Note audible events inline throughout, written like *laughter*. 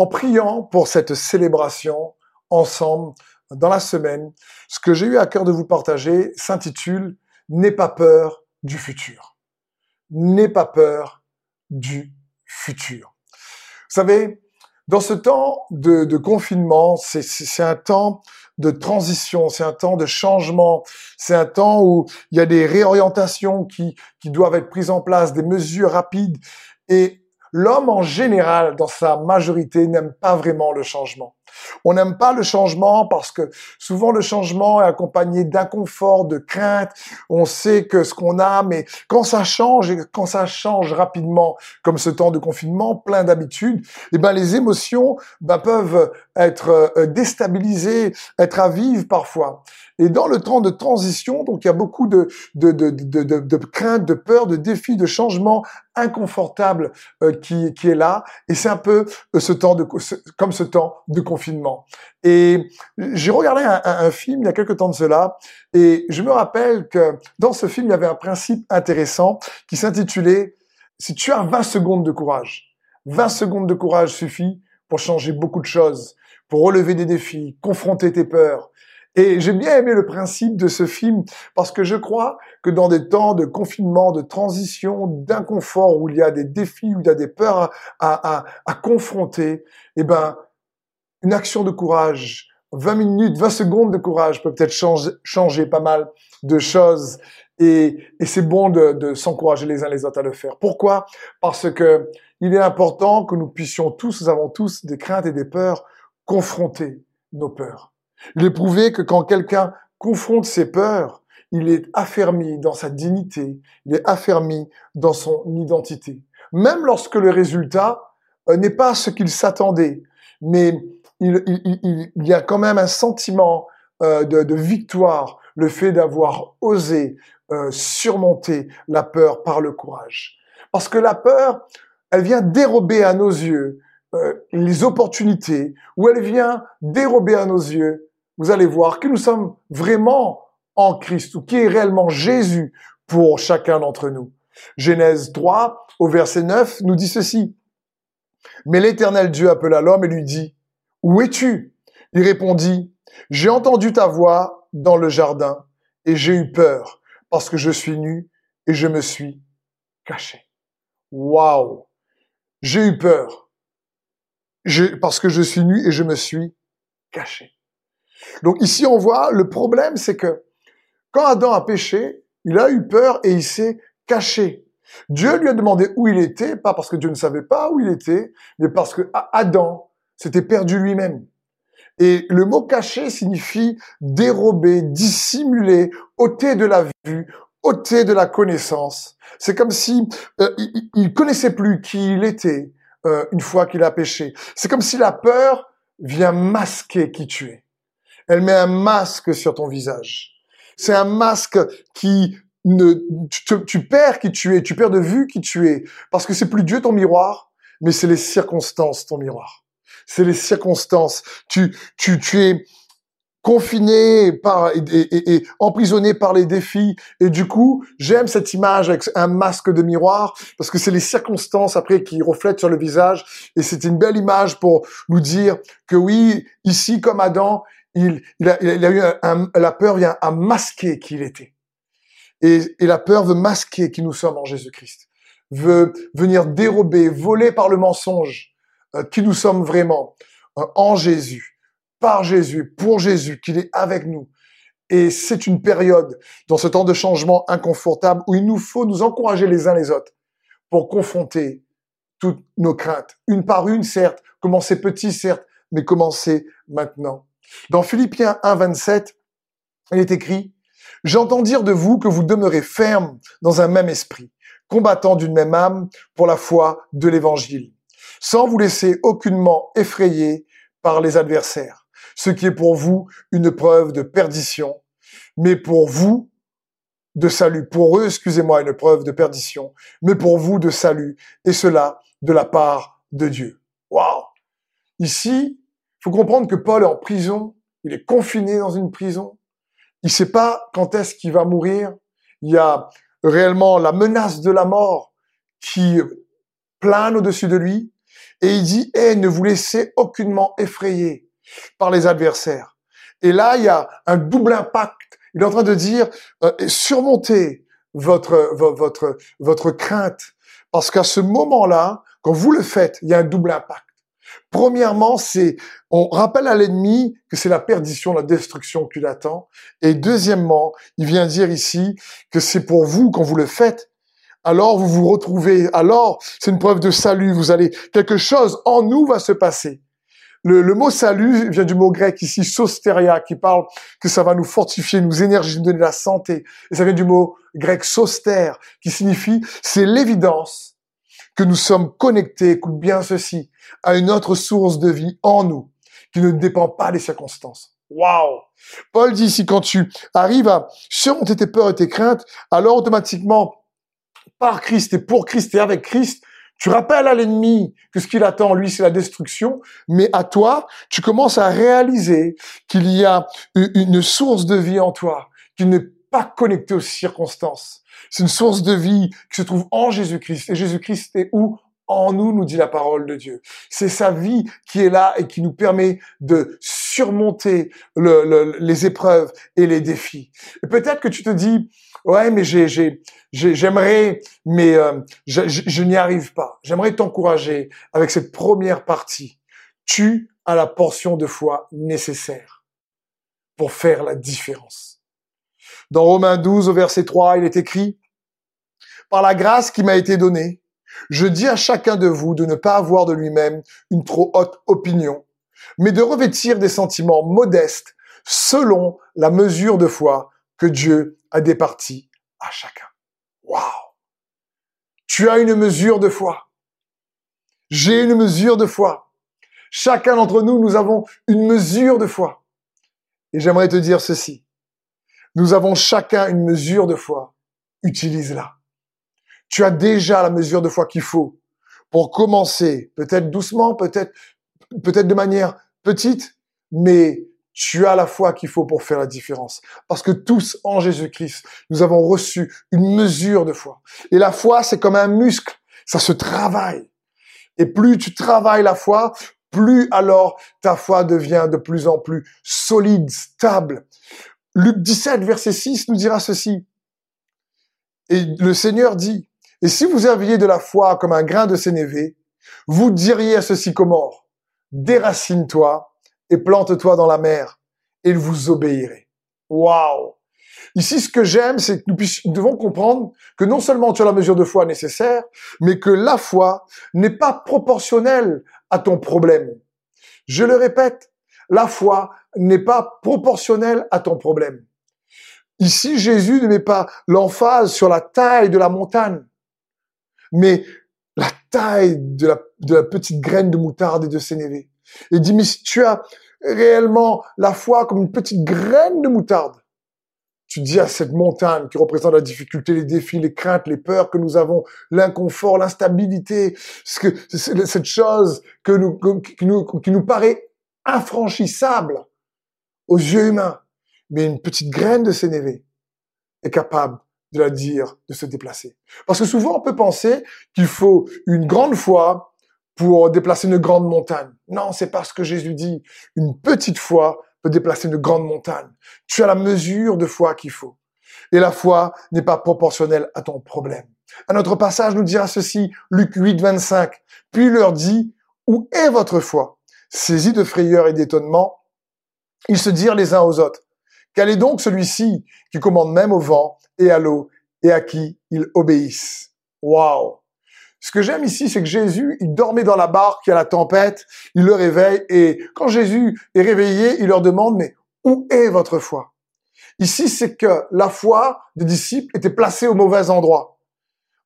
en priant pour cette célébration ensemble dans la semaine, ce que j'ai eu à cœur de vous partager s'intitule N'aie pas peur du futur. N'aie pas peur du futur. Vous savez, dans ce temps de, confinement, c'est un temps de transition, c'est un temps de changement, c'est un temps où il y a des réorientations qui, qui doivent être prises en place, des mesures rapides. Et l'homme en général, dans sa majorité, n'aime pas vraiment le changement. On n'aime pas le changement parce que souvent le changement est accompagné d'inconfort, de crainte. On sait que ce qu'on a, mais quand ça change et quand ça change rapidement, comme ce temps de confinement, plein d'habitudes, eh ben les émotions ben, peuvent être euh, déstabilisées, être à vivre parfois. Et dans le temps de transition, donc il y a beaucoup de, de, de, de, de, de crainte, de peur, de défis, de changements inconfortables euh, qui, qui est là. Et c'est un peu euh, ce temps de, comme ce temps de confinement. Et j'ai regardé un, un, film il y a quelques temps de cela, et je me rappelle que dans ce film, il y avait un principe intéressant qui s'intitulait Si tu as 20 secondes de courage, 20 secondes de courage suffit pour changer beaucoup de choses, pour relever des défis, confronter tes peurs, et j'ai bien aimé le principe de ce film parce que je crois que dans des temps de confinement, de transition, d'inconfort, où il y a des défis, où il y a des peurs à, à, à confronter, eh ben, une action de courage, 20 minutes, 20 secondes de courage peut peut-être changer, changer pas mal de choses. Et, et c'est bon de, de s'encourager les uns les autres à le faire. Pourquoi? Parce que il est important que nous puissions tous, nous avons tous des craintes et des peurs, confronter nos peurs. Il est prouvé que quand quelqu'un confronte ses peurs, il est affermi dans sa dignité, il est affermi dans son identité. Même lorsque le résultat euh, n'est pas ce qu'il s'attendait, mais il, y a quand même un sentiment euh, de, victoire, le fait d'avoir osé euh, surmonter la peur par le courage. Parce que la peur, elle vient dérober à nos yeux les opportunités, ou elle vient dérober à nos yeux vous allez voir que nous sommes vraiment en Christ, ou qui est réellement Jésus pour chacun d'entre nous. Genèse 3, au verset 9, nous dit ceci. Mais l'Éternel Dieu appela l'homme et lui dit, Où es-tu? Il répondit, J'ai entendu ta voix dans le jardin, et j'ai eu peur, parce que je suis nu, et je me suis caché. Waouh J'ai eu peur, parce que je suis nu, et je me suis caché. Donc ici, on voit, le problème, c'est que quand Adam a péché, il a eu peur et il s'est caché. Dieu lui a demandé où il était, pas parce que Dieu ne savait pas où il était, mais parce que Adam s'était perdu lui-même. Et le mot caché signifie dérober, dissimuler, ôter de la vue, ôter de la connaissance. C'est comme si euh, il, connaissait plus qui il était euh, une fois qu'il a péché. C'est comme si la peur vient masquer qui tu es. Elle met un masque sur ton visage. C'est un masque qui ne, tu, tu, perds qui tu es, tu perds de vue qui tu es, parce que c'est plus Dieu ton miroir, mais c'est les circonstances ton miroir. C'est les circonstances. Tu, tu, tu es confiné par et, et, et, emprisonné par les défis et du coup j'aime cette image avec un masque de miroir parce que c'est les circonstances après qui reflètent sur le visage et c'est une belle image pour nous dire que oui ici comme Adam il, il, a, il a eu un, la peur vient à masquer qui il était. Et, et la peur veut masquer qui nous sommes en Jésus-Christ. Veut venir dérober, voler par le mensonge euh, qui nous sommes vraiment euh, en Jésus, par Jésus, pour Jésus, qu'il est avec nous. Et c'est une période, dans ce temps de changement inconfortable, où il nous faut nous encourager les uns les autres pour confronter toutes nos craintes, une par une, certes, commencer petit, certes, mais commencer maintenant. Dans Philippiens 1, 27, il est écrit, J'entends dire de vous que vous demeurez ferme dans un même esprit, combattant d'une même âme pour la foi de l'évangile, sans vous laisser aucunement effrayer par les adversaires, ce qui est pour vous une preuve de perdition, mais pour vous de salut, pour eux, excusez-moi, une preuve de perdition, mais pour vous de salut, et cela de la part de Dieu. Waouh! Ici, faut comprendre que Paul est en prison, il est confiné dans une prison, il ne sait pas quand est-ce qu'il va mourir, il y a réellement la menace de la mort qui plane au-dessus de lui, Et il dit, eh, ne vous laissez aucunement effrayer par les adversaires. Et là, il y a un double impact. Il est en train de dire, euh, surmontez votre, votre, votre crainte. Parce qu'à ce moment-là, quand vous le faites, il y a un double impact. Premièrement, c'est, on rappelle à l'ennemi que c'est la perdition, la destruction qui l'attend. Et deuxièmement, il vient dire ici que c'est pour vous quand vous le faites. Alors vous vous retrouvez, alors c'est une preuve de salut, vous allez, quelque chose en nous va se passer. Le, le, mot salut vient du mot grec ici, sosteria, qui parle que ça va nous fortifier, nous énergiser, nous donner la santé. Et ça vient du mot grec soster, qui signifie c'est l'évidence que nous sommes connectés, écoute bien ceci, à une autre source de vie en nous, qui ne dépend pas des circonstances. Waouh Paul dit ici, quand tu arrives à surmonter tes peurs et tes craintes, alors automatiquement, par Christ et pour Christ et avec Christ, tu rappelles à l'ennemi que ce qu'il attend, lui, c'est la destruction, mais à toi, tu commences à réaliser qu'il y a une source de vie en toi, qui n'est pas connectée aux circonstances. C'est une source de vie qui se trouve en Jésus-Christ. Et Jésus-Christ est où? En nous, nous dit la parole de Dieu. C'est sa vie qui est là et qui nous permet de surmonter les épreuves et les défis. Peut-être que tu te dis, ouais, mais j'ai, j'aimerais, mais euh, je n'y arrive pas. J'aimerais t'encourager avec cette première partie. Tu as la portion de foi nécessaire pour faire la différence. Dans Romains 12, au verset 3, il est écrit, Par la grâce qui m'a été donnée, je dis à chacun de vous de ne pas avoir de lui-même une trop haute opinion, mais de revêtir des sentiments modestes selon la mesure de foi que Dieu a départie à chacun. Waouh Tu as une mesure de foi. J'ai une mesure de foi. Chacun d'entre nous, nous avons une mesure de foi. Et j'aimerais te dire ceci. Nous avons chacun une mesure de foi. Utilise-la tu as déjà la mesure de foi qu'il faut pour commencer, peut-être doucement, peut-être peut-être de manière petite, mais tu as la foi qu'il faut pour faire la différence. Parce que tous, en Jésus-Christ, nous avons reçu une mesure de foi. Et la foi, c'est comme un muscle. Ça se travaille. Et plus tu travailles la foi, plus alors ta foi devient de plus en plus solide, stable. Luc 17, verset 6 nous dira ceci. Et le Seigneur dit, et si vous aviez de la foi comme un grain de sénévé, vous diriez à ce sycomore, déracine-toi et plante-toi dans la mer, et vous obéirait. Waouh! Ici, ce que j'aime, c'est que nous, devons comprendre que non seulement tu as la mesure de foi nécessaire, mais que la foi n'est pas proportionnelle à ton problème. Je le répète, la foi n'est pas proportionnelle à ton problème. Ici, Jésus ne met pas l'emphase sur la taille de la montagne, mais la taille de la, petite graine de moutarde et de sénévé. Et dit, mais si tu as réellement la foi comme une petite graine de moutarde, tu dis à cette montagne qui représente la difficulté, les défis, les craintes, les peurs que nous avons, l'inconfort, l'instabilité, ce que, cette chose que nous, qui, nous, qui nous paraît infranchissable aux yeux humains. Mais une petite graine de sénévé est capable de la dire de se déplacer. Parce que souvent, on peut penser qu'il faut une grande foi pour déplacer une grande montagne. Non, c'est parce que Jésus dit, une petite foi peut déplacer une grande montagne. Tu as la mesure de foi qu'il faut. Et la foi n'est pas proportionnelle à ton problème. Un autre passage nous dira ceci, Luc 8, 25. Puis il leur dit, où est votre foi? Saisis de frayeur et d'étonnement, ils se dirent les uns aux autres, quel est donc celui-ci qui commande même au vent et à l'eau et à qui ils obéissent? Waouh! Ce que j'aime ici, c'est que Jésus, il dormait dans la barque, il a la tempête, il le réveille et quand Jésus est réveillé, il leur demande mais où est votre foi? Ici, c'est que la foi des disciples était placée au mauvais endroit.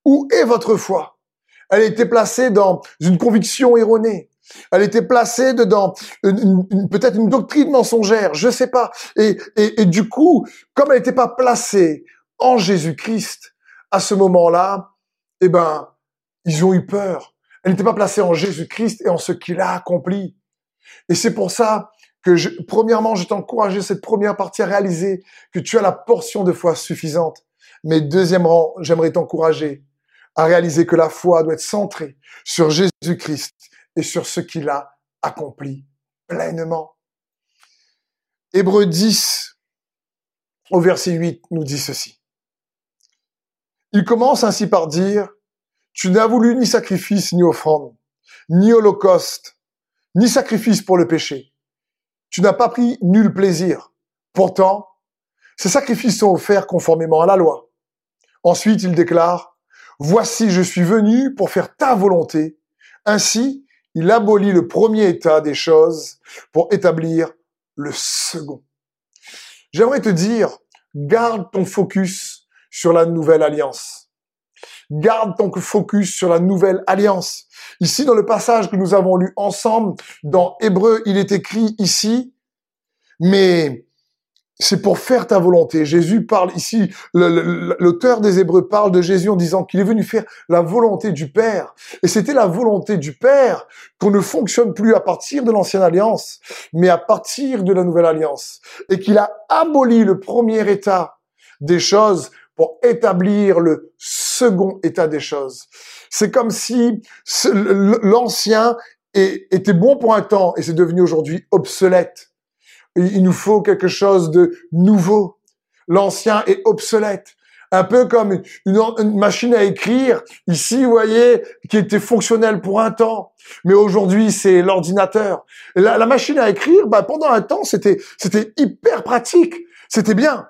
Où est votre foi? Elle était placée dans une conviction erronée. Elle était placée dedans peut-être une doctrine mensongère, je sais pas. Et, et, et du coup, comme elle n'était pas placée en Jésus-Christ, à ce moment-là, eh ben, ils ont eu peur. Elle n'était pas placée en Jésus-Christ et en ce qu'il a accompli. Et c'est pour ça que, je, premièrement, je t'encourage cette première partie à réaliser que tu as la portion de foi suffisante. Mais deuxièmement, j'aimerais t'encourager à réaliser que la foi doit être centrée sur Jésus-Christ et sur ce qu'il a accompli pleinement. Hébreu 10, au verset 8, nous dit ceci. Il commence ainsi par dire, tu n'as voulu ni sacrifice ni offrande, ni holocauste, ni sacrifice pour le péché. Tu n'as pas pris nul plaisir. Pourtant, ces sacrifices sont offerts conformément à la loi. Ensuite, il déclare, Voici, je suis venu pour faire ta volonté. Ainsi, il abolit le premier état des choses pour établir le second. J'aimerais te dire, garde ton focus sur la nouvelle alliance. Garde ton focus sur la nouvelle alliance. Ici, dans le passage que nous avons lu ensemble, dans Hébreu, il est écrit ici, mais c'est pour faire ta volonté. Jésus parle ici, l'auteur des Hébreux parle de Jésus en disant qu'il est venu faire la volonté du Père. Et c'était la volonté du Père qu'on ne fonctionne plus à partir de l'ancienne alliance, mais à partir de la nouvelle alliance. Et qu'il a aboli le premier état des choses pour établir le second état des choses. C'est comme si l'ancien était bon pour un temps et c'est devenu aujourd'hui obsolète. Il nous faut quelque chose de nouveau. L'ancien est obsolète. Un peu comme une, machine à écrire, ici, vous voyez, qui était fonctionnelle pour un temps. Mais aujourd'hui, c'est l'ordinateur. La, machine à écrire, bah, pendant un temps, c'était, c'était hyper pratique. C'était bien.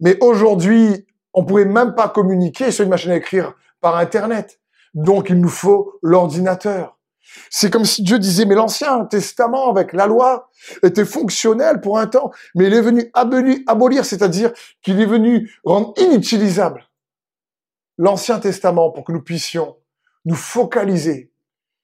Mais aujourd'hui, on pouvait même pas communiquer sur une machine à écrire par Internet. Donc, il nous faut l'ordinateur. C'est comme si Dieu disait, mais l'Ancien Testament avec la loi était fonctionnel pour un temps, mais il est venu abolir, c'est-à-dire qu'il est venu rendre inutilisable l'Ancien Testament pour que nous puissions nous focaliser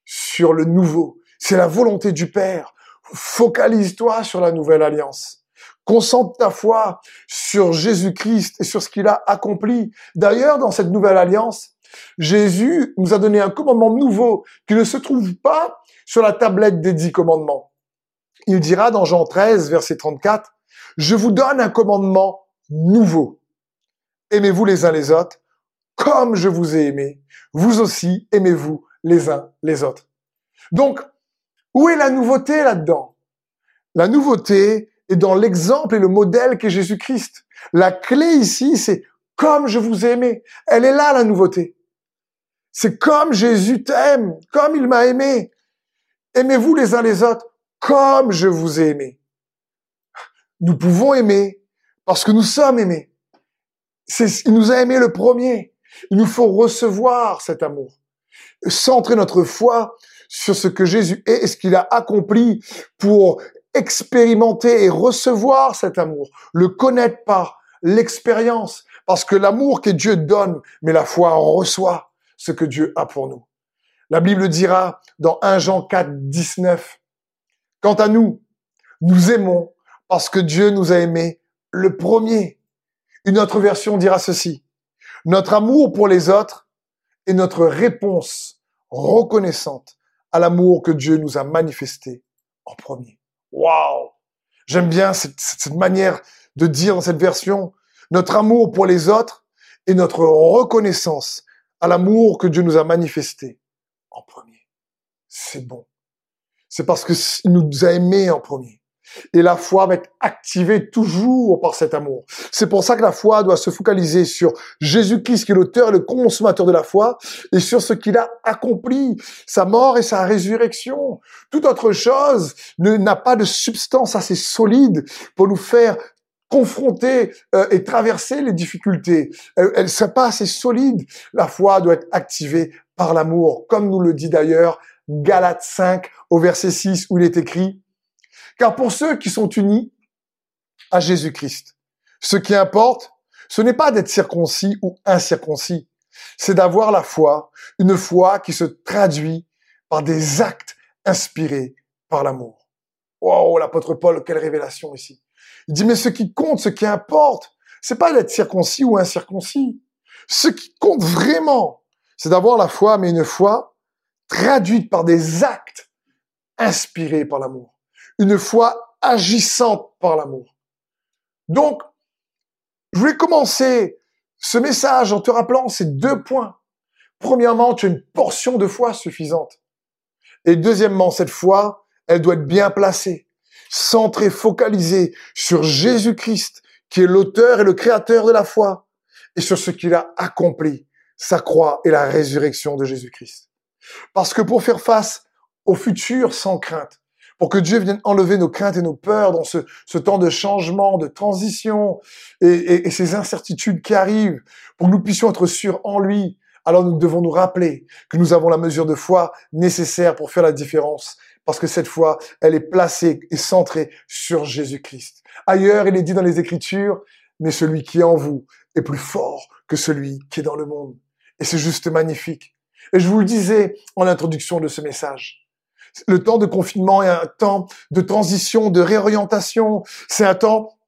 sur le nouveau. C'est la volonté du Père. Focalise-toi sur la nouvelle alliance. Concentre ta foi sur Jésus-Christ et sur ce qu'il a accompli. D'ailleurs, dans cette nouvelle alliance, Jésus nous a donné un commandement nouveau qui ne se trouve pas sur la tablette des dix commandements. Il dira dans Jean 13, verset 34, Je vous donne un commandement nouveau. Aimez-vous les uns les autres comme je vous ai aimé. Vous aussi, aimez-vous les uns les autres. Donc, où est la nouveauté là-dedans? La nouveauté est dans l'exemple et le modèle qu'est Jésus-Christ. La clé ici, c'est comme je vous ai aimé. Elle est là, la nouveauté. C'est comme Jésus t'aime, comme il m'a aimé. Aimez-vous les uns les autres comme je vous ai aimé. Nous pouvons aimer parce que nous sommes aimés. il nous a aimés le premier. Il nous faut recevoir cet amour. Centrer notre foi sur ce que Jésus est et ce qu'il a accompli pour expérimenter et recevoir cet amour. Le connaître par l'expérience. Parce que l'amour que Dieu donne, mais la foi reçoit ce que Dieu a pour nous. La Bible dira dans 1 Jean 4, 19, Quant à nous, nous aimons parce que Dieu nous a aimés le premier. Une autre version dira ceci. Notre amour pour les autres est notre réponse reconnaissante à l'amour que Dieu nous a manifesté en premier. Waouh! J'aime bien cette, cette, manière de dire dans cette version, notre amour pour les autres est notre reconnaissance à l'amour que Dieu nous a manifesté en premier. C'est bon. C'est parce qu'il nous a aimés en premier. Et la foi va être activée toujours par cet amour. C'est pour ça que la foi doit se focaliser sur Jésus-Christ qui est l'auteur et le consommateur de la foi et sur ce qu'il a accompli, sa mort et sa résurrection. Toute autre chose n'a pas de substance assez solide pour nous faire confronter euh, et traverser les difficultés. Elle ne pas assez solide. La foi doit être activée par l'amour, comme nous le dit d'ailleurs Galates 5 au verset 6 où il est écrit, car pour ceux qui sont unis à Jésus-Christ, ce qui importe, ce n'est pas d'être circoncis ou incirconcis, c'est d'avoir la foi, une foi qui se traduit par des actes inspirés par l'amour. Wow, l'apôtre Paul, quelle révélation ici. Il dit, mais ce qui compte, ce qui importe, c'est pas d'être circoncis ou incirconcis. Ce qui compte vraiment, c'est d'avoir la foi, mais une foi traduite par des actes inspirés par l'amour. Une foi agissante par l'amour. Donc, je voulais commencer ce message en te rappelant ces deux points. Premièrement, tu as une portion de foi suffisante. Et deuxièmement, cette foi, elle doit être bien placée, centrée, focalisée sur Jésus-Christ, qui est l'auteur et le créateur de la foi, et sur ce qu'il a accompli, sa croix et la résurrection de Jésus-Christ. Parce que pour faire face au futur sans crainte, pour que Dieu vienne enlever nos craintes et nos peurs dans ce, ce temps de changement, de transition et, et ces incertitudes qui arrivent, pour que nous puissions être sûrs en lui, alors nous devons nous rappeler que nous avons la mesure de foi nécessaire pour faire la différence, parce que cette foi, elle est placée et centrée sur Jésus-Christ. Ailleurs, il est dit dans les Écritures, mais celui qui est en vous est plus fort que celui qui est dans le monde. Et c'est juste magnifique. Et je vous le disais en introduction de ce message. Le temps de confinement est un temps de transition, de réorientation. C'est un temps,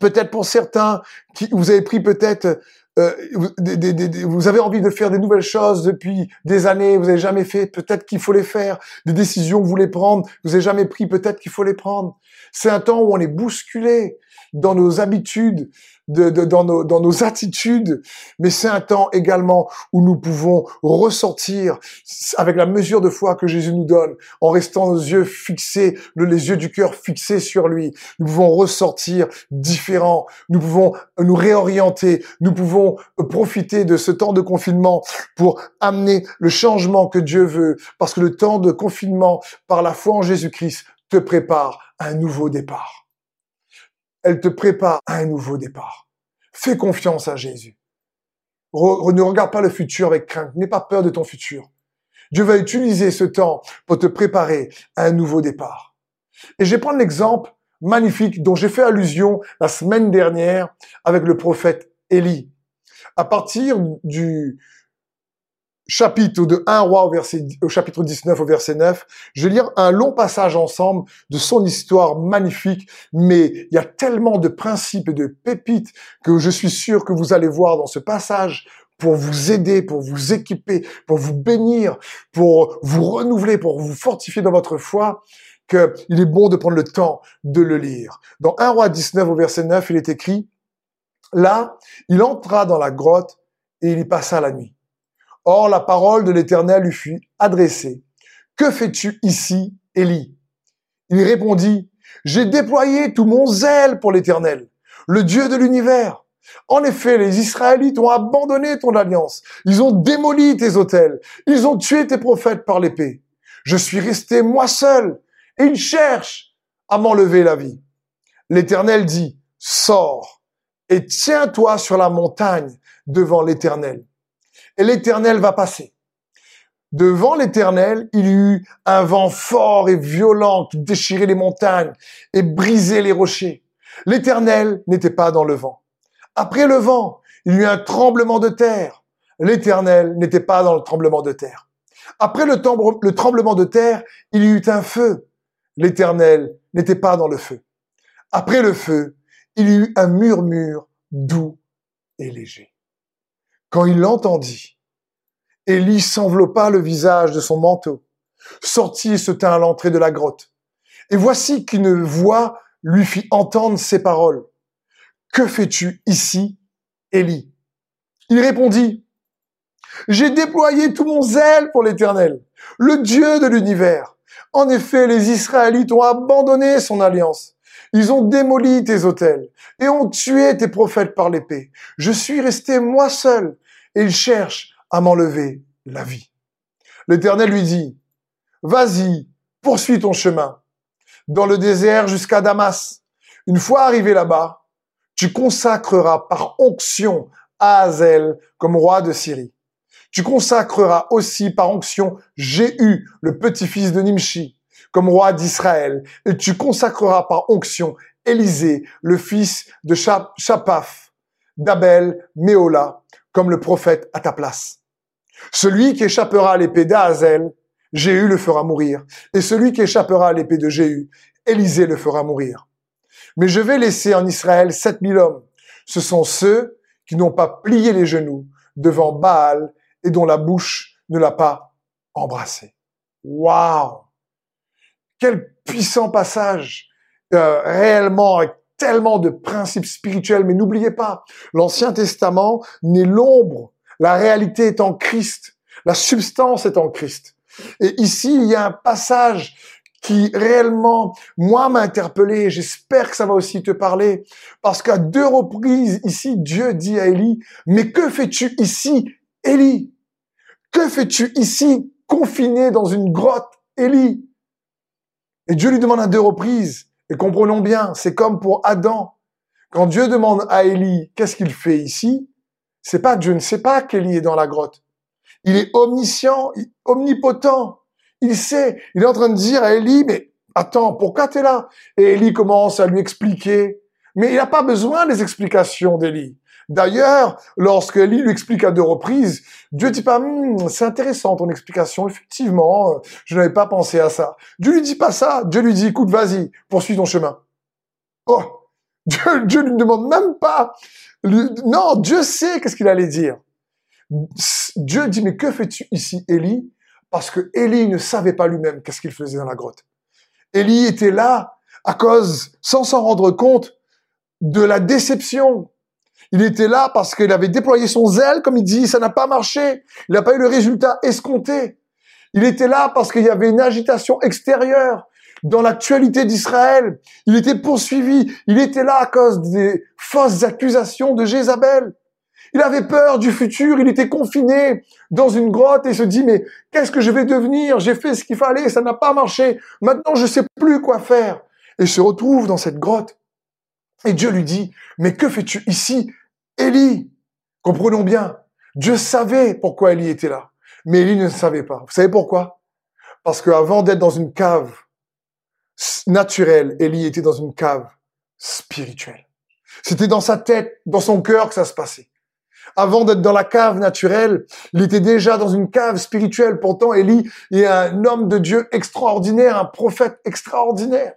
peut-être pour certains, qui vous avez pris peut-être euh, vous, avez envie de faire des nouvelles choses depuis des années, vous n'avez jamais fait, peut-être qu'il faut les faire. Des décisions vous voulez prendre, vous n'avez jamais pris, peut-être qu'il faut les prendre. C'est un temps où on est bousculé dans nos habitudes, de, dans, nos, dans nos attitudes, mais c'est un temps également où nous pouvons ressortir avec la mesure de foi que Jésus nous donne, en restant nos yeux fixés, les yeux du cœur fixés sur lui. Nous pouvons ressortir différents, nous pouvons nous réorienter, nous pouvons profiter de ce temps de confinement pour amener le changement que Dieu veut, parce que le temps de confinement, par la foi en Jésus-Christ, te prépare à un nouveau départ elle te prépare à un nouveau départ. Fais confiance à Jésus. ne regarde pas le futur avec crainte. N'aie pas peur de ton futur. Dieu va utiliser ce temps pour te préparer à un nouveau départ. Et je vais prendre l'exemple magnifique dont j'ai fait allusion la semaine dernière avec le prophète Élie. À partir du, chapitre de 1 roi au, verset, au chapitre 19 au verset 9, je vais lire un long passage ensemble de son histoire magnifique, mais il y a tellement de principes et de pépites que je suis sûr que vous allez voir dans ce passage pour vous aider, pour vous équiper, pour vous bénir, pour vous renouveler, pour vous fortifier dans votre foi, qu'il est bon de prendre le temps de le lire. Dans 1 roi 19 au verset 9, il est écrit, Là, il entra dans la grotte et il y passa la nuit. Or la parole de l'Éternel lui fut adressée. Que fais-tu ici, Élie? Il répondit, J'ai déployé tout mon zèle pour l'Éternel, le Dieu de l'univers. En effet, les Israélites ont abandonné ton alliance. Ils ont démoli tes autels. Ils ont tué tes prophètes par l'épée. Je suis resté moi seul et ils cherchent à m'enlever la vie. L'Éternel dit, sors et tiens-toi sur la montagne devant l'Éternel et l'Éternel va passer. Devant l'Éternel, il y eut un vent fort et violent qui déchirait les montagnes et brisait les rochers. L'Éternel n'était pas dans le vent. Après le vent, il y eut un tremblement de terre. L'Éternel n'était pas dans le tremblement de terre. Après le, le tremblement de terre, il y eut un feu. L'Éternel n'était pas dans le feu. Après le feu, il y eut un murmure doux et léger. Quand il l'entendit, Élie s'enveloppa le visage de son manteau, sortit et se tint à l'entrée de la grotte. Et voici qu'une voix lui fit entendre ces paroles. Que fais-tu ici, Élie? Il répondit, J'ai déployé tout mon zèle pour l'Éternel, le Dieu de l'univers. En effet, les Israélites ont abandonné son alliance. Ils ont démoli tes autels et ont tué tes prophètes par l'épée. Je suis resté moi seul et il cherche à m'enlever la vie. L'Éternel lui dit, vas-y, poursuis ton chemin dans le désert jusqu'à Damas. Une fois arrivé là-bas, tu consacreras par onction Ahazel comme roi de Syrie. Tu consacreras aussi par onction Jéhu, le petit-fils de Nimshi, comme roi d'Israël. Et tu consacreras par onction Élisée, le fils de Chapaf, d'Abel, Méola, comme le prophète à ta place. Celui qui échappera à l'épée d'Ahazel, Jéhu le fera mourir. Et celui qui échappera à l'épée de Jéhu, Élisée le fera mourir. Mais je vais laisser en Israël sept mille hommes. Ce sont ceux qui n'ont pas plié les genoux devant Baal et dont la bouche ne l'a pas embrassé. Waouh Quel puissant passage euh, réellement tellement de principes spirituels, mais n'oubliez pas, l'Ancien Testament n'est l'ombre, la réalité est en Christ, la substance est en Christ. Et ici, il y a un passage qui réellement, moi, m'a interpellé. J'espère que ça va aussi te parler. Parce qu'à deux reprises, ici, Dieu dit à Élie, mais que fais-tu ici, Élie? Que fais-tu ici, confiné dans une grotte, Élie? Et Dieu lui demande à deux reprises. Et comprenons bien, c'est comme pour Adam. Quand Dieu demande à Élie, qu'est-ce qu'il fait ici? C'est pas Dieu ne sait pas qu'Élie est dans la grotte. Il est omniscient, omnipotent. Il sait, il est en train de dire à Élie, mais attends, pourquoi tu es là? Et Élie commence à lui expliquer. Mais il n'a pas besoin des explications d'Élie. D'ailleurs, lorsque Élie lui explique à deux reprises, Dieu dit pas, hum, c'est intéressant ton explication, effectivement, je n'avais pas pensé à ça. Dieu lui dit pas ça. Dieu lui dit, écoute, vas-y, poursuis ton chemin. Oh, *laughs* Dieu, Dieu lui demande même pas. Non, Dieu sait qu'est-ce qu'il allait dire. Dieu dit, mais que fais-tu ici, Élie? Parce que Élie ne savait pas lui-même qu'est-ce qu'il faisait dans la grotte. Élie était là à cause, sans s'en rendre compte, de la déception. Il était là parce qu'il avait déployé son zèle, comme il dit, ça n'a pas marché. Il n'a pas eu le résultat escompté. Il était là parce qu'il y avait une agitation extérieure dans l'actualité d'Israël. Il était poursuivi. Il était là à cause des fausses accusations de Jézabel. Il avait peur du futur, il était confiné dans une grotte et se dit, mais qu'est-ce que je vais devenir? J'ai fait ce qu'il fallait, ça n'a pas marché. Maintenant, je sais plus quoi faire. Et se retrouve dans cette grotte. Et Dieu lui dit, mais que fais-tu ici? Élie Comprenons bien, Dieu savait pourquoi Élie était là. Mais Élie ne savait pas. Vous savez pourquoi? Parce qu'avant d'être dans une cave naturelle, Élie était dans une cave spirituelle. C'était dans sa tête, dans son cœur que ça se passait. Avant d'être dans la cave naturelle, il était déjà dans une cave spirituelle. Pourtant, Élie est un homme de Dieu extraordinaire, un prophète extraordinaire.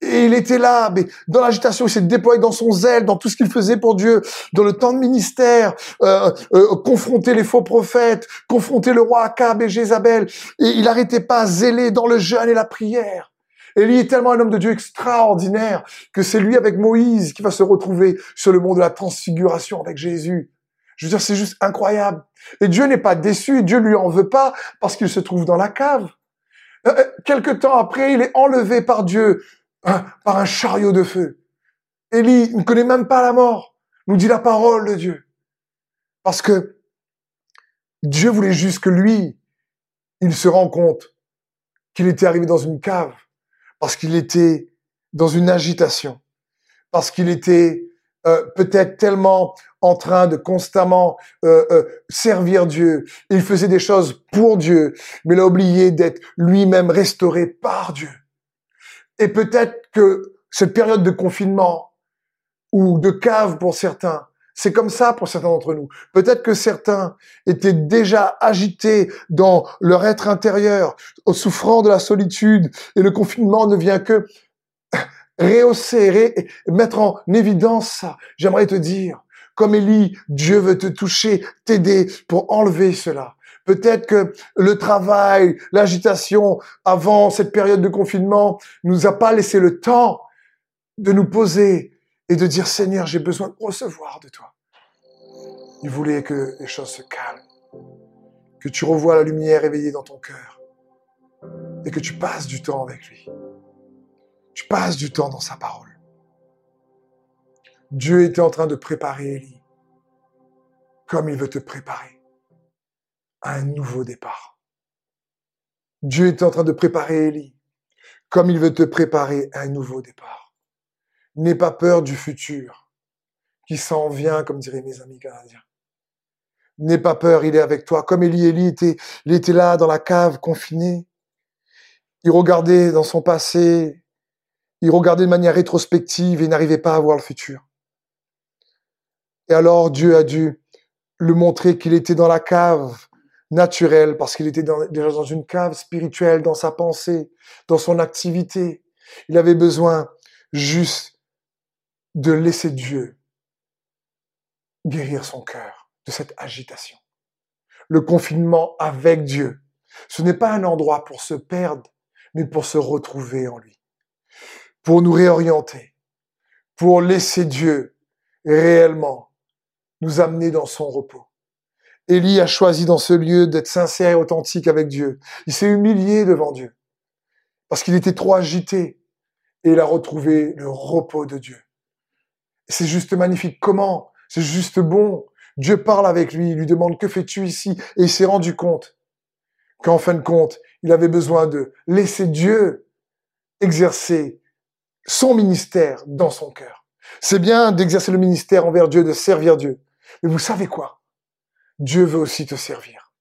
Et il était là, mais dans l'agitation, il s'est déployé dans son zèle, dans tout ce qu'il faisait pour Dieu, dans le temps de ministère, euh, euh, confronter les faux prophètes, confronter le roi Akab et Jézabel. Et il n'arrêtait pas zélé dans le jeûne et la prière. Élie est tellement un homme de Dieu extraordinaire que c'est lui avec Moïse qui va se retrouver sur le mont de la transfiguration avec Jésus. Je veux dire, c'est juste incroyable. Et Dieu n'est pas déçu, Dieu lui en veut pas parce qu'il se trouve dans la cave. Euh, euh, quelque temps après, il est enlevé par Dieu, hein, par un chariot de feu. Élie ne connaît même pas la mort, nous dit la parole de Dieu. Parce que Dieu voulait juste que lui, il se rend compte qu'il était arrivé dans une cave parce qu'il était dans une agitation, parce qu'il était euh, peut-être tellement en train de constamment euh, euh, servir Dieu. Il faisait des choses pour Dieu, mais il a oublié d'être lui-même restauré par Dieu. Et peut-être que cette période de confinement ou de cave pour certains, c'est comme ça pour certains d'entre nous. Peut-être que certains étaient déjà agités dans leur être intérieur, souffrant de la solitude, et le confinement ne vient que rehausser, mettre en évidence ça. J'aimerais te dire, comme Élie, Dieu veut te toucher, t'aider pour enlever cela. Peut-être que le travail, l'agitation avant cette période de confinement nous a pas laissé le temps de nous poser et de dire Seigneur, j'ai besoin de recevoir de toi. Il voulait que les choses se calment, que tu revois la lumière éveillée dans ton cœur et que tu passes du temps avec lui. Tu passes du temps dans sa parole. Dieu était en train de préparer Élie comme il veut te préparer un nouveau départ. Dieu était en train de préparer Élie comme il veut te préparer un nouveau départ. N'aie pas peur du futur qui s'en vient, comme diraient mes amis canadiens. N'aie pas peur, il est avec toi. Comme Élie, Élie était, il était là dans la cave, confiné. Il regardait dans son passé, il regardait de manière rétrospective et n'arrivait pas à voir le futur. Et alors Dieu a dû lui montrer qu'il était dans la cave naturelle, parce qu'il était déjà dans une cave spirituelle, dans sa pensée, dans son activité. Il avait besoin juste de laisser Dieu guérir son cœur de cette agitation. Le confinement avec Dieu, ce n'est pas un endroit pour se perdre, mais pour se retrouver en lui, pour nous réorienter, pour laisser Dieu réellement nous amener dans son repos Élie a choisi dans ce lieu d'être sincère et authentique avec Dieu. Il s'est humilié devant Dieu parce qu'il était trop agité et il a retrouvé le repos de Dieu. C'est juste magnifique. Comment? C'est juste bon. Dieu parle avec lui, lui demande que fais-tu ici? Et il s'est rendu compte qu'en fin de compte, il avait besoin de laisser Dieu exercer son ministère dans son cœur. C'est bien d'exercer le ministère envers Dieu, de servir Dieu. Mais vous savez quoi? Dieu veut aussi te servir.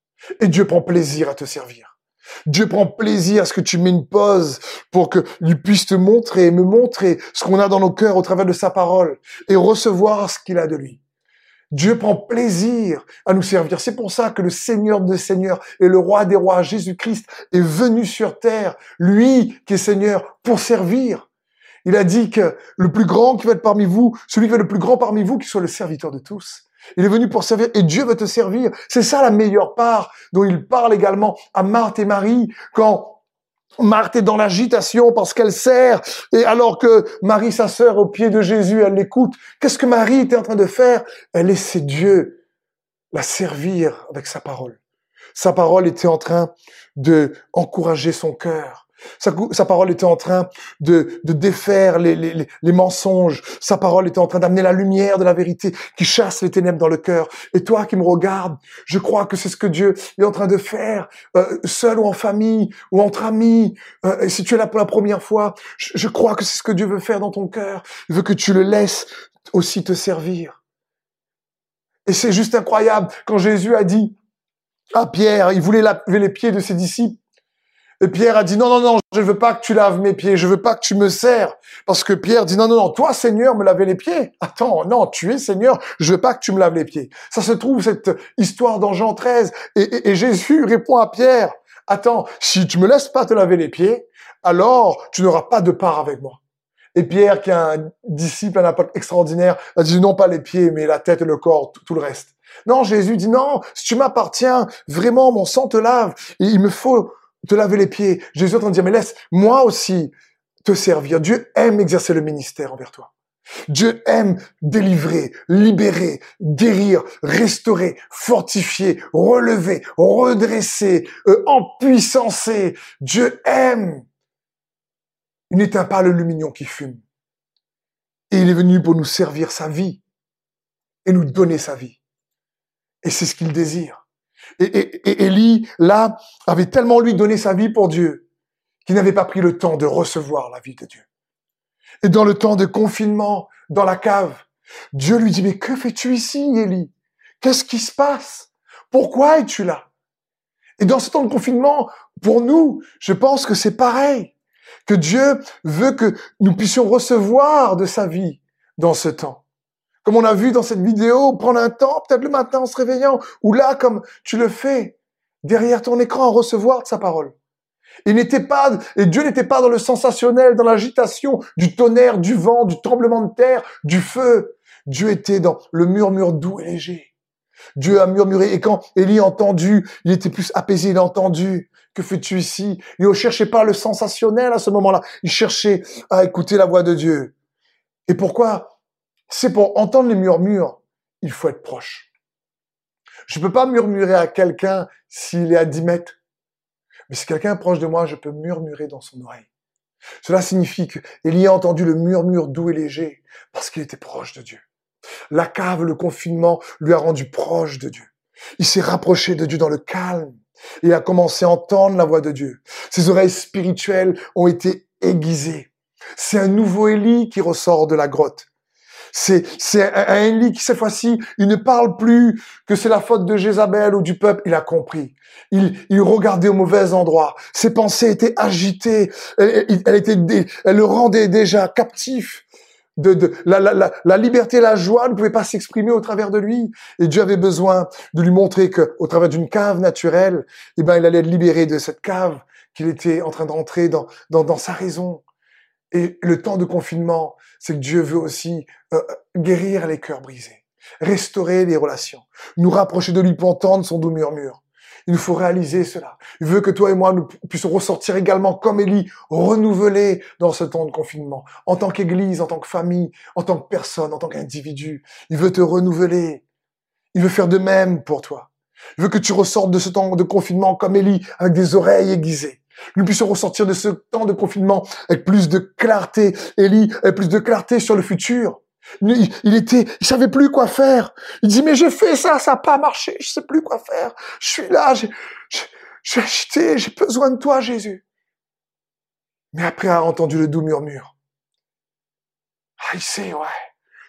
Et Dieu prend plaisir à te servir. Dieu prend plaisir à ce que tu mets une pause pour que lui puisse te montrer, me montrer ce qu'on a dans nos cœurs au travers de sa parole et recevoir ce qu'il a de lui. Dieu prend plaisir à nous servir. C'est pour ça que le Seigneur des Seigneurs et le Roi des Rois, Jésus-Christ, est venu sur terre, lui qui est Seigneur, pour servir. Il a dit que le plus grand qui va être parmi vous, celui qui va être le plus grand parmi vous, qui soit le serviteur de tous. Il est venu pour servir et Dieu veut te servir. C'est ça la meilleure part dont il parle également à Marthe et Marie quand Marthe est dans l'agitation parce qu'elle sert et alors que Marie, sa sœur, au pied de Jésus, elle l'écoute. Qu'est-ce que Marie était en train de faire? Elle laissait Dieu la servir avec sa parole. Sa parole était en train de encourager son cœur. Sa, parole était en train de, défaire les, les, mensonges. Sa parole était en train d'amener la lumière de la vérité qui chasse les ténèbres dans le cœur. Et toi qui me regardes, je crois que c'est ce que Dieu est en train de faire, euh, seul ou en famille ou entre amis. Euh, et si tu es là pour la première fois, je, je crois que c'est ce que Dieu veut faire dans ton cœur. Il veut que tu le laisses aussi te servir. Et c'est juste incroyable quand Jésus a dit à Pierre, il voulait laver les pieds de ses disciples. Et Pierre a dit, non, non, non, je ne veux pas que tu laves mes pieds, je veux pas que tu me sers. Parce que Pierre dit, non, non, non, toi, Seigneur, me laver les pieds. Attends, non, tu es Seigneur, je veux pas que tu me laves les pieds. Ça se trouve, cette histoire dans Jean 13. Et, Jésus répond à Pierre, attends, si tu me laisses pas te laver les pieds, alors tu n'auras pas de part avec moi. Et Pierre, qui est un disciple, un apôtre extraordinaire, a dit non pas les pieds, mais la tête le corps, tout le reste. Non, Jésus dit non, si tu m'appartiens, vraiment, mon sang te lave. Et il me faut te laver les pieds. Jésus est en train de dire, mais laisse moi aussi te servir. Dieu aime exercer le ministère envers toi. Dieu aime délivrer, libérer, guérir, restaurer, fortifier, relever, redresser, euh, empuissancer. Dieu aime. Il n'éteint pas l'aluminium qui fume. Et il est venu pour nous servir sa vie et nous donner sa vie. Et c'est ce qu'il désire. Et, et, Élie, là, avait tellement lui donné sa vie pour Dieu qu'il n'avait pas pris le temps de recevoir la vie de Dieu. Et dans le temps de confinement, dans la cave, Dieu lui dit, mais que fais-tu ici, Élie? Qu'est-ce qui se passe? Pourquoi es-tu là? Et dans ce temps de confinement, pour nous, je pense que c'est pareil, que Dieu veut que nous puissions recevoir de sa vie dans ce temps comme on a vu dans cette vidéo, prendre un temps, peut-être le matin en se réveillant, ou là, comme tu le fais, derrière ton écran, recevoir de sa parole. Il n'était pas, et Dieu n'était pas dans le sensationnel, dans l'agitation du tonnerre, du vent, du tremblement de terre, du feu. Dieu était dans le murmure doux et léger. Dieu a murmuré, et quand Élie entendu, il était plus apaisé, il a entendu. Que fais-tu ici? Il ne cherchait pas le sensationnel à ce moment-là. Il cherchait à écouter la voix de Dieu. Et pourquoi? C'est pour entendre les murmures, il faut être proche. Je ne peux pas murmurer à quelqu'un s'il est à 10 mètres. Mais si quelqu'un est proche de moi, je peux murmurer dans son oreille. Cela signifie qu'Élie a entendu le murmure doux et léger parce qu'il était proche de Dieu. La cave, le confinement lui a rendu proche de Dieu. Il s'est rapproché de Dieu dans le calme et a commencé à entendre la voix de Dieu. Ses oreilles spirituelles ont été aiguisées. C'est un nouveau Élie qui ressort de la grotte. C'est, un Élie qui, cette fois-ci, il ne parle plus que c'est la faute de Jézabel ou du peuple. Il a compris. Il, il regardait au mauvais endroit. Ses pensées étaient agitées. Elle, était, elle le rendait déjà captif. De, de la, la, la, la, liberté, la joie ne pouvaient pas s'exprimer au travers de lui. Et Dieu avait besoin de lui montrer que, au travers d'une cave naturelle, eh ben, il allait être libéré de cette cave qu'il était en train d'entrer dans, dans, dans sa raison. Et le temps de confinement, c'est que Dieu veut aussi euh, guérir les cœurs brisés, restaurer les relations, nous rapprocher de lui pour entendre son doux murmure. Il nous faut réaliser cela. Il veut que toi et moi, nous puissions ressortir également comme Élie, renouvelés dans ce temps de confinement, en tant qu'Église, en tant que famille, en tant que personne, en tant qu'individu. Il veut te renouveler. Il veut faire de même pour toi. Il veut que tu ressortes de ce temps de confinement comme Élie, avec des oreilles aiguisées. Nous puissions ressortir de ce temps de confinement avec plus de clarté. Élie avec plus de clarté sur le futur. Il, était, il savait plus quoi faire. Il dit, mais j'ai fait ça, ça n'a pas marché, je sais plus quoi faire. Je suis là, j'ai, j'ai acheté, j'ai besoin de toi, Jésus. Mais après avoir entendu le doux murmure, ah, il sait, ouais,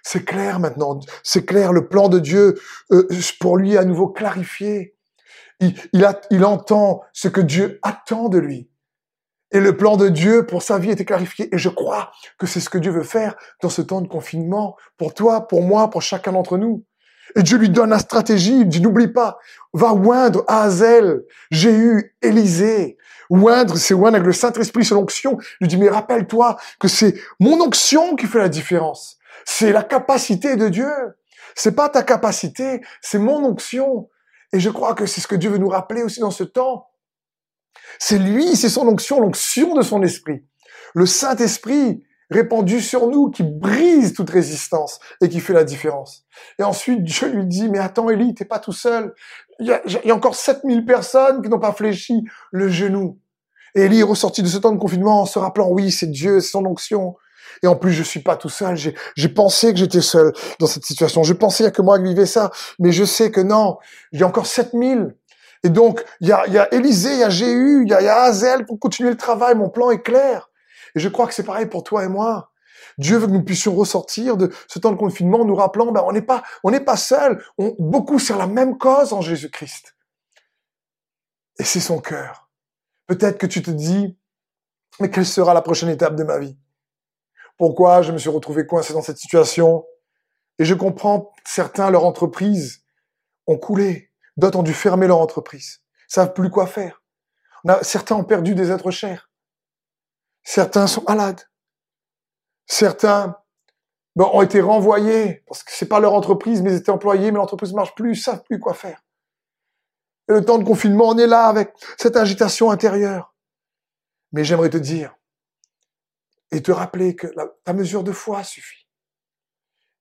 c'est clair maintenant, c'est clair, le plan de Dieu euh, pour lui à nouveau clarifié. Il, il, a, il entend ce que Dieu attend de lui. Et le plan de Dieu pour sa vie était clarifié. Et je crois que c'est ce que Dieu veut faire dans ce temps de confinement, pour toi, pour moi, pour chacun d'entre nous. Et Dieu lui donne la stratégie. Il dit, n'oublie pas, va oindre Azel, Jéhu, Élisée. Oindre, c'est oindre avec le Saint-Esprit, c'est l'onction. Il lui dit, mais rappelle-toi que c'est mon onction qui fait la différence. C'est la capacité de Dieu. C'est pas ta capacité, c'est mon onction. Et je crois que c'est ce que Dieu veut nous rappeler aussi dans ce temps. C'est lui, c'est son onction, l'onction de son esprit. Le Saint-Esprit répandu sur nous qui brise toute résistance et qui fait la différence. Et ensuite, Dieu lui dit, mais attends, Élie, t'es pas tout seul. Il y a, y a encore 7000 personnes qui n'ont pas fléchi le genou. Et Élie est ressorti de ce temps de confinement en se rappelant, oui, c'est Dieu, c'est son onction. Et en plus, je suis pas tout seul. J'ai pensé que j'étais seul dans cette situation. Je pensais qu'il y a que moi qui vivais ça. Mais je sais que non. Il y a encore 7000. Et donc, il y a, il y a Élisée, il y a Jéhu, il y a, il y a Hazel pour continuer le travail. Mon plan est clair. Et je crois que c'est pareil pour toi et moi. Dieu veut que nous puissions ressortir de ce temps de confinement, nous rappelant, ben, on n'est pas, on n'est pas seul. Beaucoup sur la même cause en Jésus-Christ. Et c'est son cœur. Peut-être que tu te dis, mais quelle sera la prochaine étape de ma vie? Pourquoi je me suis retrouvé coincé dans cette situation? Et je comprends, certains, leur entreprise ont coulé. D'autres ont dû fermer leur entreprise. Savent plus quoi faire. Certains ont perdu des êtres chers. Certains sont malades. Certains bon, ont été renvoyés parce que c'est pas leur entreprise, mais ils étaient employés, mais l'entreprise marche plus, ils savent plus quoi faire. Et le temps de confinement, on est là avec cette agitation intérieure. Mais j'aimerais te dire et te rappeler que la, ta mesure de foi suffit.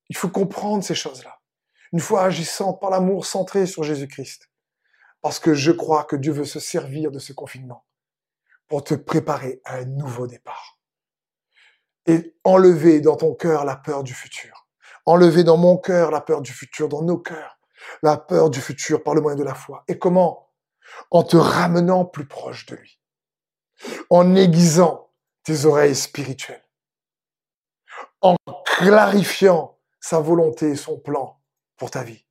Il faut comprendre ces choses-là. Une fois agissant par l'amour centré sur Jésus-Christ. Parce que je crois que Dieu veut se servir de ce confinement pour te préparer à un nouveau départ. Et enlever dans ton cœur la peur du futur. Enlever dans mon cœur la peur du futur, dans nos cœurs, la peur du futur par le moyen de la foi. Et comment? En te ramenant plus proche de lui. En aiguisant tes oreilles spirituelles. En clarifiant sa volonté et son plan pour ta vie.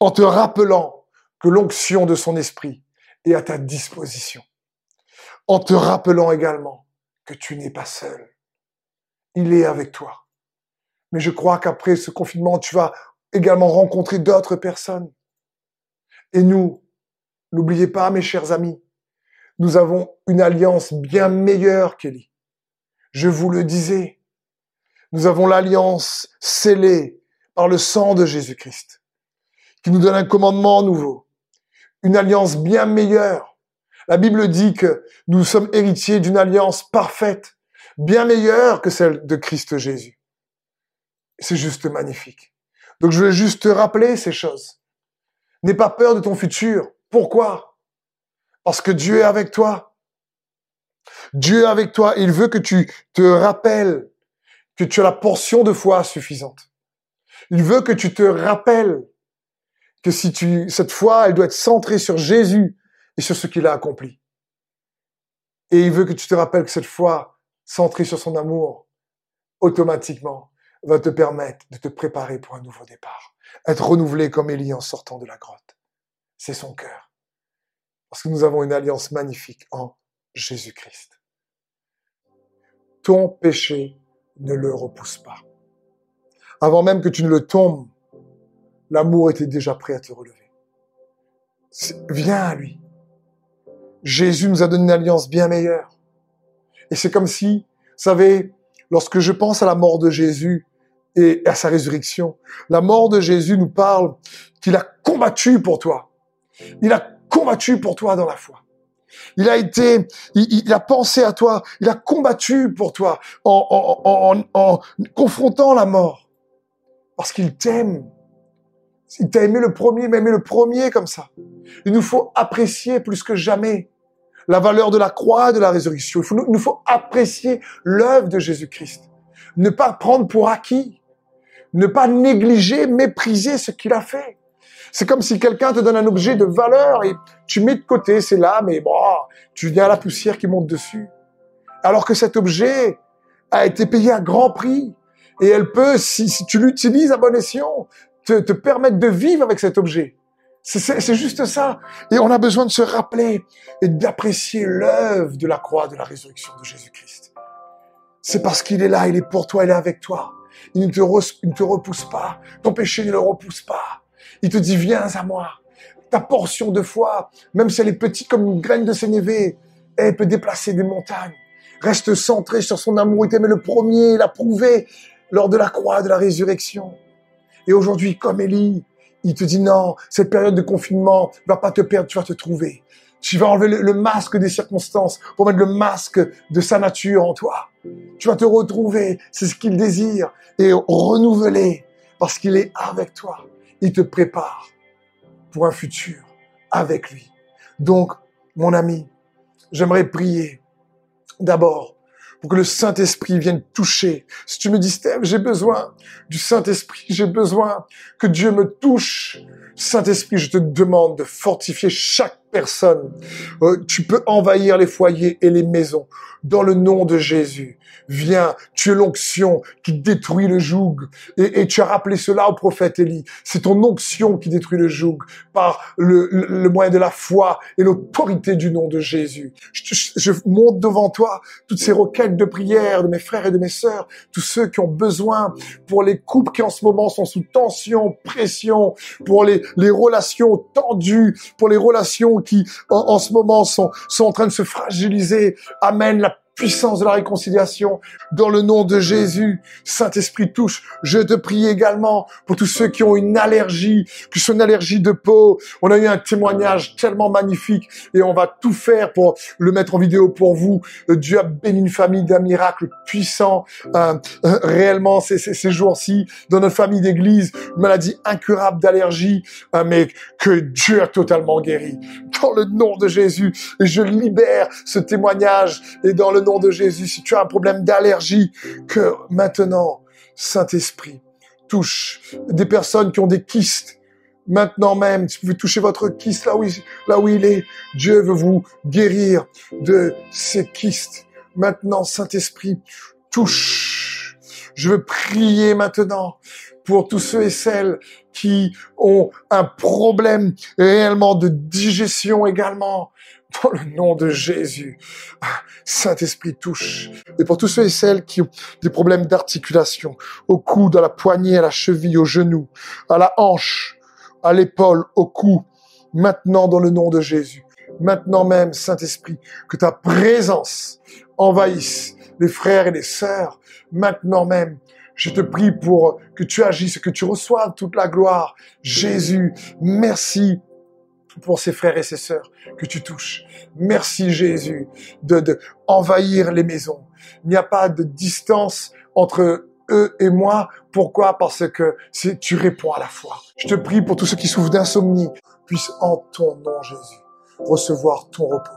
En te rappelant que l'onction de son esprit est à ta disposition en te rappelant également que tu n'es pas seul. Il est avec toi. Mais je crois qu'après ce confinement, tu vas également rencontrer d'autres personnes. Et nous, n'oubliez pas, mes chers amis, nous avons une alliance bien meilleure qu'Élie. Je vous le disais, nous avons l'alliance scellée par le sang de Jésus-Christ, qui nous donne un commandement nouveau, une alliance bien meilleure la Bible dit que nous sommes héritiers d'une alliance parfaite, bien meilleure que celle de Christ Jésus. C'est juste magnifique. Donc je veux juste te rappeler ces choses. N'aie pas peur de ton futur. Pourquoi? Parce que Dieu est avec toi. Dieu est avec toi. Il veut que tu te rappelles que tu as la portion de foi suffisante. Il veut que tu te rappelles que si tu, cette foi, elle doit être centrée sur Jésus et sur ce qu'il a accompli. Et il veut que tu te rappelles que cette foi, centrée sur son amour, automatiquement, va te permettre de te préparer pour un nouveau départ. Être renouvelé comme Élie en sortant de la grotte. C'est son cœur. Parce que nous avons une alliance magnifique en Jésus-Christ. Ton péché ne le repousse pas. Avant même que tu ne le tombes, l'amour était déjà prêt à te relever. Viens à lui. Jésus nous a donné une alliance bien meilleure. Et c'est comme si, vous savez, lorsque je pense à la mort de Jésus et à sa résurrection, la mort de Jésus nous parle qu'il a combattu pour toi. Il a combattu pour toi dans la foi. Il a été, il, a pensé à toi, il a combattu pour toi en, en confrontant la mort. Parce qu'il t'aime. Il t'a aimé le premier, mais aimé le premier comme ça. Il nous faut apprécier plus que jamais la valeur de la croix, de la résurrection. Il, nous faut apprécier l'œuvre de Jésus-Christ. Ne pas prendre pour acquis. Ne pas négliger, mépriser ce qu'il a fait. C'est comme si quelqu'un te donne un objet de valeur et tu mets de côté, c'est là, mais bon, tu viens à la poussière qui monte dessus. Alors que cet objet a été payé à grand prix et elle peut, si, tu l'utilises à bon escient, te, te permettre de vivre avec cet objet. C'est juste ça. Et on a besoin de se rappeler et d'apprécier l'œuvre de la croix, de la résurrection de Jésus-Christ. C'est parce qu'il est là, il est pour toi, il est avec toi. Il ne te, il ne te repousse pas. Ton péché ne le repousse pas. Il te dit, viens à moi. Ta portion de foi, même si elle est petite comme une graine de sénévé, elle peut déplacer des montagnes. Reste centré sur son amour. Il t'aimait le premier, il l'a prouvé lors de la croix, de la résurrection. Et aujourd'hui, comme Élie, il te dit non, cette période de confinement va pas te perdre, tu vas te trouver. Tu vas enlever le, masque des circonstances pour mettre le masque de sa nature en toi. Tu vas te retrouver, c'est ce qu'il désire, et renouveler, parce qu'il est avec toi. Il te prépare pour un futur avec lui. Donc, mon ami, j'aimerais prier d'abord pour que le Saint-Esprit vienne toucher. Si tu me dis, Steve, j'ai besoin du Saint-Esprit, j'ai besoin que Dieu me touche. Saint-Esprit, je te demande de fortifier chaque personne. Euh, tu peux envahir les foyers et les maisons dans le nom de Jésus. Viens, tu es l'onction qui détruit le joug. Et, tu as rappelé cela au prophète Élie. C'est ton onction qui détruit le joug par le, moyen de la foi et l'autorité du nom de Jésus. Je, monte devant toi toutes ces requêtes de prière de mes frères et de mes sœurs, tous ceux qui ont besoin pour les couples qui en ce moment sont sous tension, pression, pour les, relations tendues, pour les relations qui en, ce moment sont, sont en train de se fragiliser. Amen. La puissance de la réconciliation dans le nom de Jésus. Saint-Esprit touche. Je te prie également pour tous ceux qui ont une allergie, que ce une allergie de peau. On a eu un témoignage tellement magnifique et on va tout faire pour le mettre en vidéo pour vous. Dieu a béni une famille d'un miracle puissant euh, euh, réellement ces, ces, ces jours-ci dans notre famille d'église. Maladie incurable d'allergie, euh, mais que Dieu a totalement guéri. Dans le nom de Jésus, je libère ce témoignage et dans le nom de Jésus, si tu as un problème d'allergie, que maintenant, Saint-Esprit, touche des personnes qui ont des kystes. Maintenant même, si vous pouvez toucher votre kyste là où, il, là où il est, Dieu veut vous guérir de ces kystes. Maintenant, Saint-Esprit, touche. Je veux prier maintenant pour tous ceux et celles qui ont un problème réellement de digestion également. Dans le nom de Jésus, Saint-Esprit touche. Et pour tous ceux et celles qui ont des problèmes d'articulation, au coude, à la poignée, à la cheville, au genou, à la hanche, à l'épaule, au cou, maintenant dans le nom de Jésus. Maintenant même, Saint-Esprit, que ta présence envahisse les frères et les sœurs, maintenant même, je te prie pour que tu agisses, que tu reçoives toute la gloire. Jésus, merci pour ces frères et ces sœurs que tu touches. Merci Jésus de, de envahir les maisons. Il n'y a pas de distance entre eux et moi. Pourquoi? Parce que tu réponds à la foi. Je te prie pour tous ceux qui souffrent d'insomnie, puissent en ton nom Jésus recevoir ton repos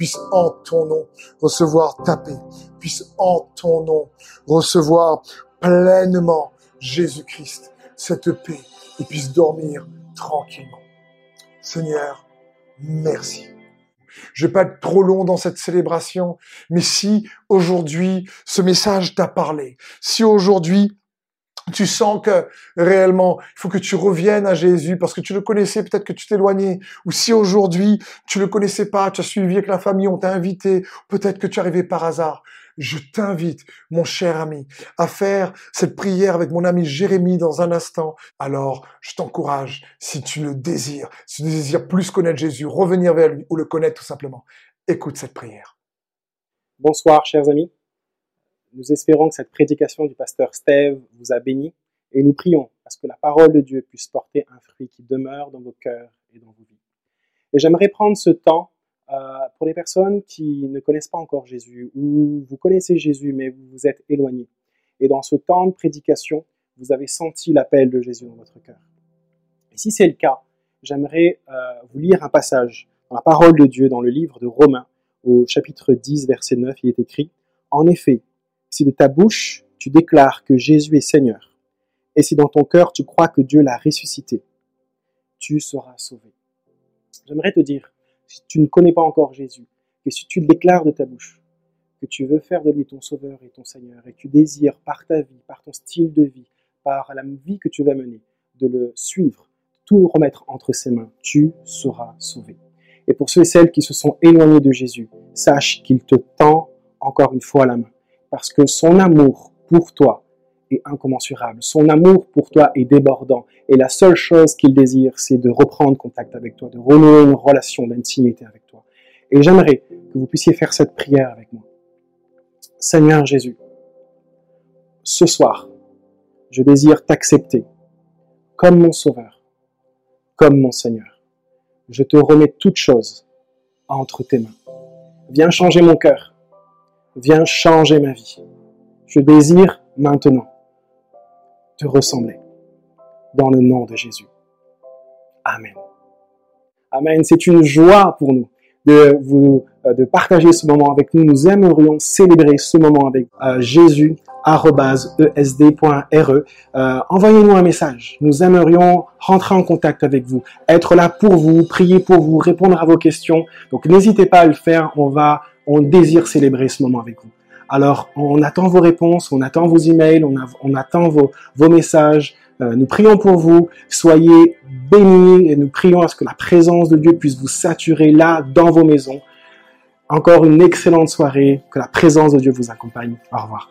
puisse en ton nom recevoir ta paix, puisse en ton nom recevoir pleinement Jésus-Christ, cette paix, et puisse dormir tranquillement. Seigneur, merci. Je vais pas être trop long dans cette célébration, mais si aujourd'hui ce message t'a parlé, si aujourd'hui tu sens que réellement, il faut que tu reviennes à Jésus parce que tu le connaissais, peut-être que tu t'éloignais. Ou si aujourd'hui, tu le connaissais pas, tu as suivi avec la famille, on t'a invité, peut-être que tu arrivé par hasard. Je t'invite, mon cher ami, à faire cette prière avec mon ami Jérémie dans un instant. Alors, je t'encourage, si tu le désires, si tu désires plus connaître Jésus, revenir vers lui ou le connaître tout simplement, écoute cette prière. Bonsoir, chers amis. Nous espérons que cette prédication du pasteur Steve vous a béni et nous prions à ce que la parole de Dieu puisse porter un fruit qui demeure dans vos cœurs et dans vos vies. Et j'aimerais prendre ce temps pour les personnes qui ne connaissent pas encore Jésus ou vous connaissez Jésus mais vous vous êtes éloigné. Et dans ce temps de prédication, vous avez senti l'appel de Jésus dans votre cœur. Si c'est le cas, j'aimerais euh, vous lire un passage dans la parole de Dieu dans le livre de Romains au chapitre 10 verset 9, il est écrit En effet, si de ta bouche tu déclares que Jésus est Seigneur, et si dans ton cœur tu crois que Dieu l'a ressuscité, tu seras sauvé. J'aimerais te dire, si tu ne connais pas encore Jésus, que si tu le déclares de ta bouche, que tu veux faire de lui ton sauveur et ton Seigneur, et tu désires par ta vie, par ton style de vie, par la vie que tu vas mener, de le suivre, tout remettre entre ses mains, tu seras sauvé. Et pour ceux et celles qui se sont éloignés de Jésus, sache qu'il te tend encore une fois la main. Parce que son amour pour toi incommensurable. Son amour pour toi est débordant. Et la seule chose qu'il désire, c'est de reprendre contact avec toi, de renouer une relation d'intimité avec toi. Et j'aimerais que vous puissiez faire cette prière avec moi. Seigneur Jésus, ce soir, je désire t'accepter comme mon Sauveur, comme mon Seigneur. Je te remets toutes choses entre tes mains. Viens changer mon cœur. Viens changer ma vie. Je désire maintenant te ressembler. Dans le nom de Jésus. Amen. Amen. C'est une joie pour nous de vous euh, de partager ce moment avec nous. Nous aimerions célébrer ce moment avec euh, Jésus esd.re. Euh, envoyez-nous un message. Nous aimerions rentrer en contact avec vous, être là pour vous, prier pour vous, répondre à vos questions. Donc n'hésitez pas à le faire. On va, on désire célébrer ce moment avec vous. Alors on attend vos réponses, on attend vos emails, on, attend vos, vos messages. Euh, nous prions pour vous. Soyez bénis et nous prions à ce que la présence de Dieu puisse vous saturer là dans vos maisons. Encore une excellente soirée. Que la présence de Dieu vous accompagne. Au revoir.